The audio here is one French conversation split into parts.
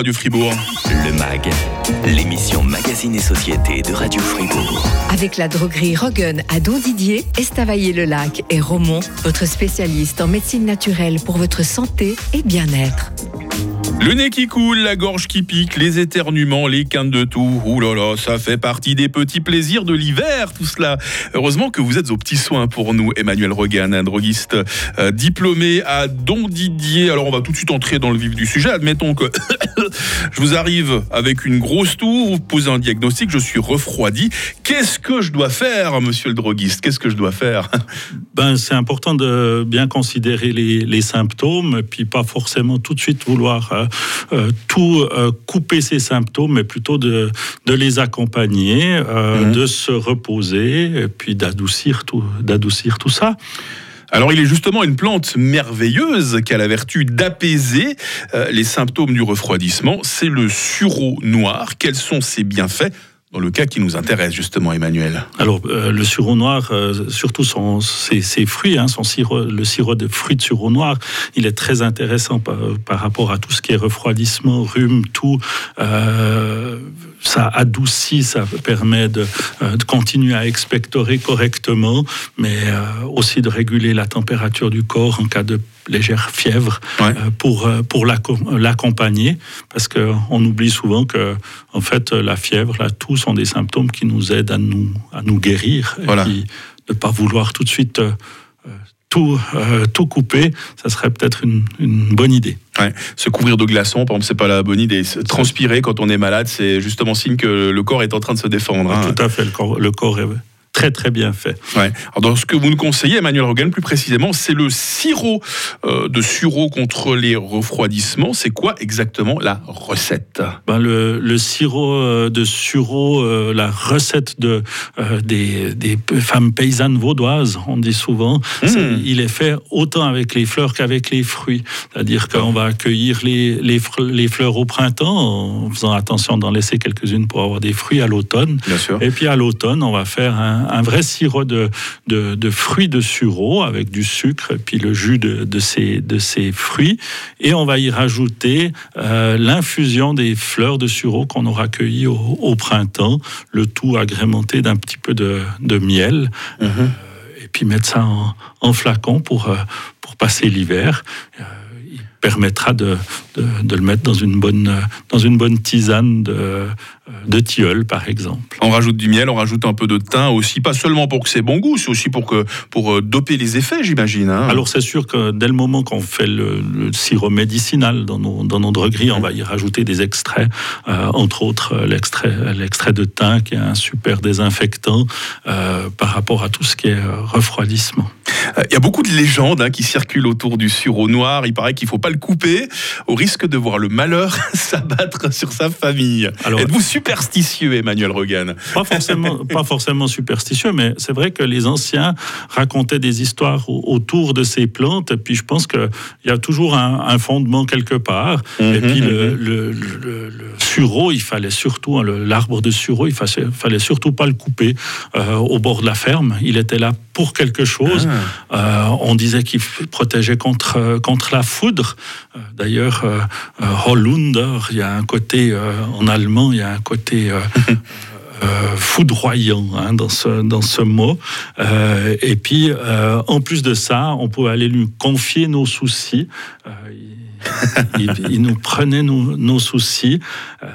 Radio Fribourg. Le MAG, l'émission Magazine et Société de Radio Fribourg. Avec la droguerie Roggen à Don Didier, Estavayer-le-Lac et Romont, votre spécialiste en médecine naturelle pour votre santé et bien-être. Le nez qui coule, la gorge qui pique, les éternuements, les quintes de tout. Ouh là là, ça fait partie des petits plaisirs de l'hiver, tout cela. Heureusement que vous êtes aux petits soins pour nous, Emmanuel Regan, un droguiste euh, diplômé à Don Didier. Alors on va tout de suite entrer dans le vif du sujet. Admettons que je vous arrive avec une grosse toux, vous posez un diagnostic, je suis refroidi. Qu'est-ce que je dois faire, monsieur le droguiste? Qu'est-ce que je dois faire? Ben, C'est important de bien considérer les, symptômes, puis pas forcément tout de suite vouloir euh, tout euh, couper ces symptômes, mais plutôt de, de les accompagner, euh, Mhm. de se reposer, et puis d'adoucir tout, d'adoucir tout ça. Alors, il est justement une plante merveilleuse qui a la vertu d'apaiser euh, les symptômes du refroidissement. C'est le sureau noir. Quels sont ses bienfaits? Dans le cas qui nous intéresse, justement, Emmanuel Alors, euh, le sureau noir, euh, surtout ses, fruits, hein, son sirop, le sirop de fruits de sureau noir, il est très intéressant par, par rapport à tout ce qui est refroidissement, rhume, tout. Euh, ça adoucit, ça permet de, euh, de continuer à expectorer correctement, mais euh, aussi de réguler la température du corps en cas de légère fièvre Ouais. euh, pour, pour l'acco- l'accompagner, parce qu'on oublie souvent que en fait, la fièvre, la toux sont des symptômes qui nous aident à nous, à nous guérir. Voilà. Et puis, ne pas vouloir tout de suite tout, euh, tout couper, ça serait peut-être une, une bonne idée. Ouais. Se couvrir de glaçons, par exemple, c'est pas la bonne idée. Transpirer quand on est malade, c'est justement signe que le corps est en train de se défendre. hein. Tout à fait, le corps, le corps est très très bien fait. Ouais. Alors, dans ce que vous nous conseillez, Emmanuel Rogan, plus précisément, c'est le sirop euh, de sureau contre les refroidissements. C'est quoi exactement la recette? Ben, le, le sirop euh, de sureau, euh, la recette de, euh, des, des femmes paysannes vaudoises, on dit souvent, c'est- il est fait autant avec les fleurs qu'avec les fruits. C'est-à-dire qu'on va accueillir les, les, les fleurs au printemps, en faisant attention d'en laisser quelques-unes pour avoir des fruits à l'automne. Bien sûr. Et puis à l'automne, on va faire un, un vrai sirop de, de, de fruits de sureau avec du sucre et puis le jus de, de, ces, de ces fruits. Et on va y rajouter euh, l'infusion des fleurs de sureau qu'on aura cueillies au, au printemps, le tout agrémenté d'un petit peu de, de miel. Mhm. Euh, et puis mettre ça en, en flacon pour, euh, pour passer l'hiver. Il permettra de, de, de le mettre dans une bonne, dans une bonne tisane de, de tilleul, par exemple. On rajoute du miel, on rajoute un peu de thym aussi, pas seulement pour que c'est bon goût, c'est aussi pour, que, pour euh, doper les effets, j'imagine. hein. Alors c'est sûr que dès le moment qu'on fait le, le sirop médicinal dans nos, dans nos drogueries, on va y rajouter des extraits, euh, entre autres euh, l'extrait, l'extrait de thym qui est un super désinfectant euh, par rapport à tout ce qui est refroidissement. Il y a beaucoup de légendes hein, qui circulent autour du sureau noir. Il paraît qu'il ne faut pas le couper, au risque de voir le malheur s'abattre sur sa famille. Alors- Êtes-vous superstitieux, Emmanuel Regan Pas forcément, pas forcément superstitieux, mais c'est vrai que les anciens racontaient des histoires au- autour de ces plantes. Et puis je pense qu'il y a toujours un, un fondement quelque part. et puis le, le- le- le sureau, il fallait surtout, hein, l'arbre de sureau, il fallait, fallait surtout pas le couper euh, au bord de la ferme. Il était là pour quelque chose. Euh, on disait qu'il protégeait contre, euh, contre la foudre. D'ailleurs, Hollunder, il y a un côté, en allemand, il y a un côté euh, foudroyant hein, dans, ce, dans ce mot. Euh, et puis, euh, en plus de ça, on pouvait aller lui confier nos soucis. Il, nous prenait nos, soucis. Euh,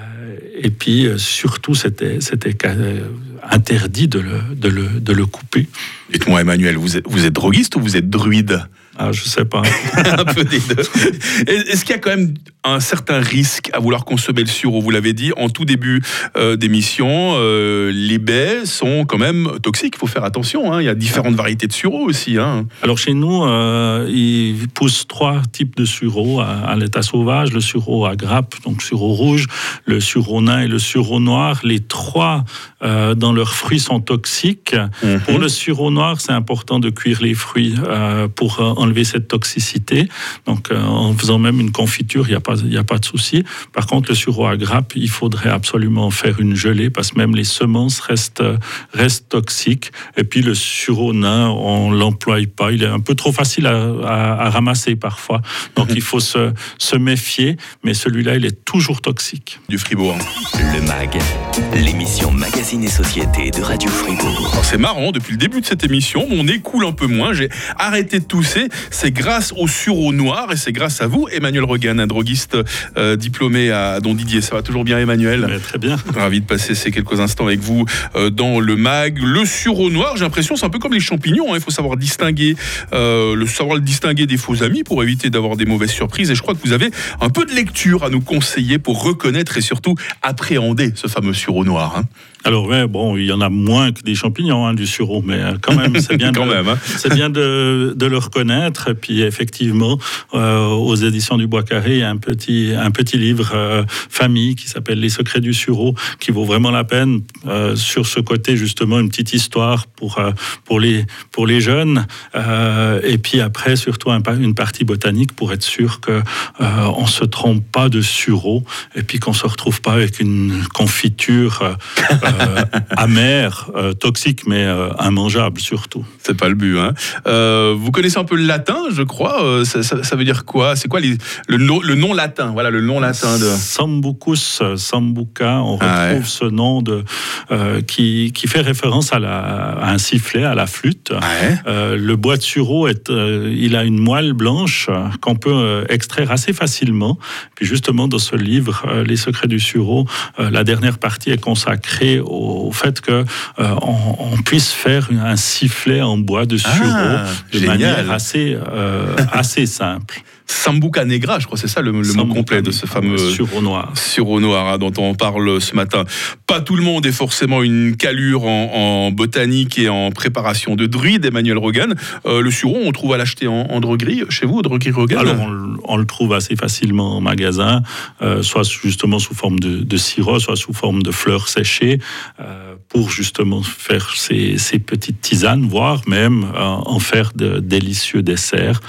et puis, euh, surtout, c'était euh, interdit de le, couper. Dites-moi, Emmanuel, vous êtes droguiste ou vous êtes druide? Ah, je sais pas. un peu des deux. Est-ce qu'il y a quand même un certain risque à vouloir consommer le sureau? Vous l'avez dit en tout début euh, d'émission, euh, les baies sont quand même toxiques. Il faut faire attention. hein. Il y a différentes variétés de sureau aussi. hein. Alors chez nous, euh, il pousse trois types de sureau à, à l'état sauvage. Le sureau à grappe, donc sureau rouge, le sureau nain et le sureau noir. Les trois, euh, dans leurs fruits, sont toxiques. Mhm. Pour le sureau noir, c'est important de cuire les fruits euh, pour euh, enlever cette toxicité. Donc, en faisant même une confiture, il n'y a, pas, a pas de souci. Par contre, le sureau à grappe, il faudrait absolument faire une gelée parce que même les semences restent, restent toxiques. Et puis, le sureau nain, on ne l'emploie pas. Il est un peu trop facile à, ramasser parfois. Donc, il faut se, se méfier. Mais celui-là, il est toujours toxique. Du Fribourg. Le MAG, l'émission Magazine et Société de Radio Fribourg. C'est marrant, depuis le début de cette émission, mon nez coule un peu moins. J'ai arrêté de tousser. C'est grâce au sureau noir et c'est grâce à vous, Emmanuel Regan, un droguiste euh, diplômé à Don Didier. Ça va toujours bien, Emmanuel? Très bien. Ravi de passer ces quelques instants avec vous euh, dans le MAG. Le sureau noir, j'ai l'impression, c'est un peu comme les champignons. Hein. Il faut savoir distinguer, euh, le savoir le distinguer des faux amis pour éviter d'avoir des mauvaises surprises. Et je crois que vous avez un peu de lecture à nous conseiller pour reconnaître et surtout appréhender ce fameux sureau noir. Hein. Alors, ouais, bon, il y en a moins que des champignons, hein, du sureau, mais quand même, c'est bien, de, c'est bien de, de, le reconnaître. Et puis, effectivement, euh, aux éditions du Bois Carré, il y a un petit, un petit livre euh, famille qui s'appelle Les secrets du sureau, qui vaut vraiment la peine sur ce côté, justement, une petite histoire pour, pour, les, pour les jeunes. et puis après, surtout, une partie botanique pour être sûr qu'on on se trompe pas de sureau et puis qu'on se retrouve pas avec une confiture. Euh, euh, toxique, mais euh, immangeable surtout. C'est pas le but. Hein. vous connaissez un peu latin, je crois. Ça, veut dire quoi? C'est quoi le, le, nom latin? Voilà le nom latin de. Sambucus, sambuca. On ah retrouve ce nom de qui, qui, fait référence à, la, un sifflet, à la flûte. Ah le bois de sureau est, il a une moelle blanche qu'on peut extraire assez facilement. Puis justement dans ce livre, Les secrets du sureau, la dernière partie est consacrée au fait que euh, on, puisse faire un sifflet en bois de sureau ah, de manière assez, euh, assez simple. Sambuca Negra, je crois c'est ça le, mot complet de ce fameux sureau noir, sureau noir hein, dont on parle ce matin. Pas tout le monde est forcément une calure en, botanique et en préparation de druide, Emmanuel Rogan. Euh, le sureau, on trouve à l'acheter en, droguerie chez vous, droguerie Rogan Alors on, le trouve assez facilement en magasin, euh, soit justement sous forme de, sirop, soit sous forme de fleurs séchées, euh, pour justement faire ces, petites tisanes, voire même en faire de délicieux desserts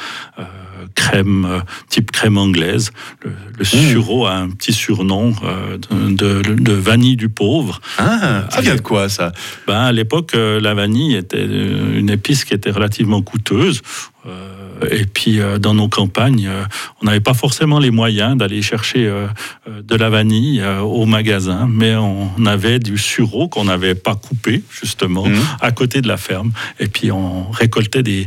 crème euh, type crème anglaise. Le, mmh. sureau a un petit surnom euh, de, vanille du pauvre. Ah, ça vient de quoi ça? Ben, À l'époque, euh, la vanille était une épice qui était relativement coûteuse. Euh, et puis euh, dans nos campagnes, euh, on n'avait pas forcément les moyens d'aller chercher de la vanille au magasin, mais on avait du sureau qu'on n'avait pas coupé justement mmh. à côté de la ferme. Et puis on récoltait des,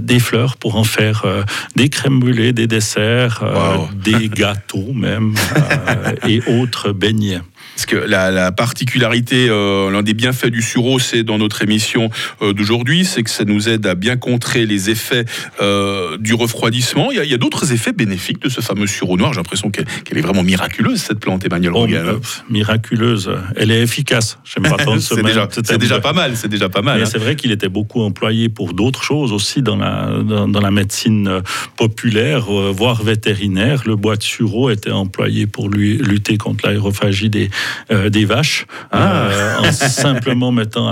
des fleurs pour en faire des crèmes brûlées, des desserts, des gâteaux même et autres beignets. Parce que la, particularité, euh, l'un des bienfaits du sureau, c'est dans notre émission euh, d'aujourd'hui, c'est que ça nous aide à bien contrer les effets euh, du refroidissement. Il y a, d'autres effets bénéfiques de ce fameux sureau noir. J'ai l'impression qu'elle est vraiment miraculeuse, cette plante, Emmanuel oh, miraculeuse, elle est efficace. c'est déjà, déjà, pas mal. C'est déjà pas mal. Hein. C'est vrai qu'il était beaucoup employé pour d'autres choses aussi dans la, dans, la médecine populaire, voire vétérinaire. Le bois de sureau était employé pour lui, lutter contre l'aérophagie des, euh, des vaches ah. euh, en simplement mettant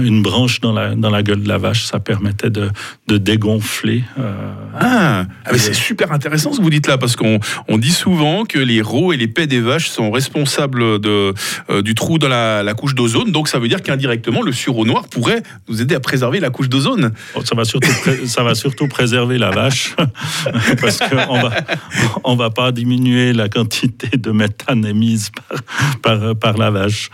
une branche dans la, dans la gueule de la vache. Ça permettait de, de dégonfler. Euh, ah, ah c'est super intéressant ce que vous dites là, parce qu'on on dit souvent que les rots et les pets des vaches sont responsables de, du trou dans la, la couche d'ozone. Donc ça veut dire qu'indirectement, le sureau noir pourrait nous aider à préserver la couche d'ozone. Oh, ça, va surtout ça va surtout préserver la vache, parce qu'on va, on va pas diminuer la quantité de méthane émise par, par, la vache.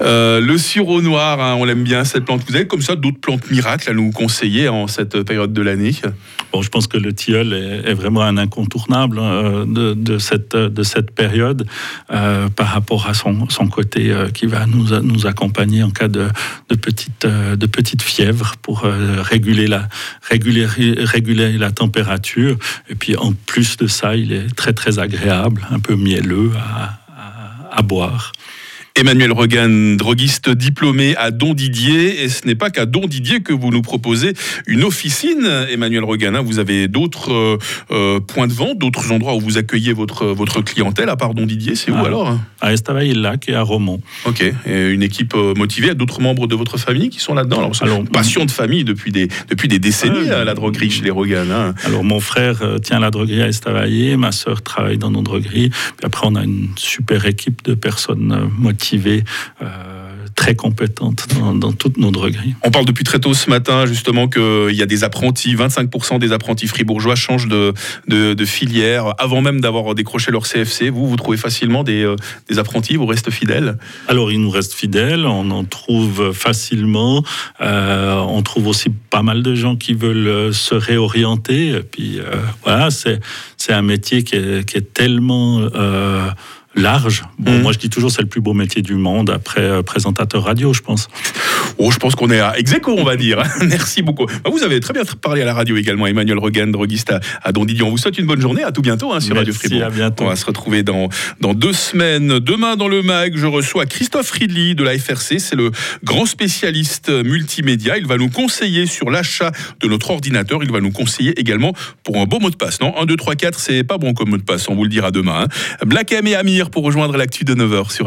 Euh, le sureau noir, hein, on l'aime bien cette plante. Vous avez comme ça d'autres plantes miracles à nous conseiller en cette période de l'année? Bon, je pense que le tilleul est, vraiment un incontournable hein, de, cette, de cette période euh, par rapport à son, côté euh, qui va nous, accompagner en cas de, petite, fièvre pour réguler, la, température. Et puis en plus de ça, il est très très agréable, un peu mielleux à boire. Emmanuel Regan, droguiste diplômé à Don Didier. Et ce n'est pas qu'à Don Didier que vous nous proposez une officine, Emmanuel Regan. Hein. Vous avez d'autres euh, euh, points de vente, d'autres endroits où vous accueillez votre, votre clientèle, à part Don Didier. C'est où ah, alors À Estavayer-le-Lac et à Romont. Ok. Et une équipe euh, motivée, d'autres membres de votre famille qui sont là-dedans? Alors, alors passion de famille depuis des, depuis des décennies, à la droguerie chez les Regan. Hein. Alors, mon frère tient la droguerie à Estavayer, ma sœur travaille dans nos drogueries. Puis après, on a une super équipe de personnes motivées euh, très compétente dans, toutes nos drogueries. On parle depuis très tôt ce matin justement qu'il y a des apprentis, 25% des apprentis fribourgeois changent de, de, filière avant même d'avoir décroché leur CFC. Vous, vous trouvez facilement des, euh, des, apprentis, vous restez fidèles? Alors, ils nous restent fidèles, on en trouve facilement. Euh, on trouve aussi pas mal de gens qui veulent se réorienter. Et puis voilà, c'est un métier qui est, qui est tellement large. Bon, mm. moi je dis toujours c'est le plus beau métier du monde après euh, présentateur radio, je pense. Oh, je pense qu'on est à ex on va dire. Merci beaucoup. Bah, vous avez très bien parlé à la radio également, Emmanuel Regan, droguiste à, à Don On vous souhaite une bonne journée. À tout bientôt hein, sur Radio Fribourg. À bientôt. On va se retrouver dans, dans deux semaines. Demain dans le MAG, je reçois Christophe Ridley de la FRC. C'est le grand spécialiste multimédia. Il va nous conseiller sur l'achat de notre ordinateur. Il va nous conseiller également pour un beau mot de passe. Non, 1, 2, 3, 4, c'est pas bon comme mot de passe. On vous le dira demain. Hein. Black M et Pour rejoindre l'actu de 9h sur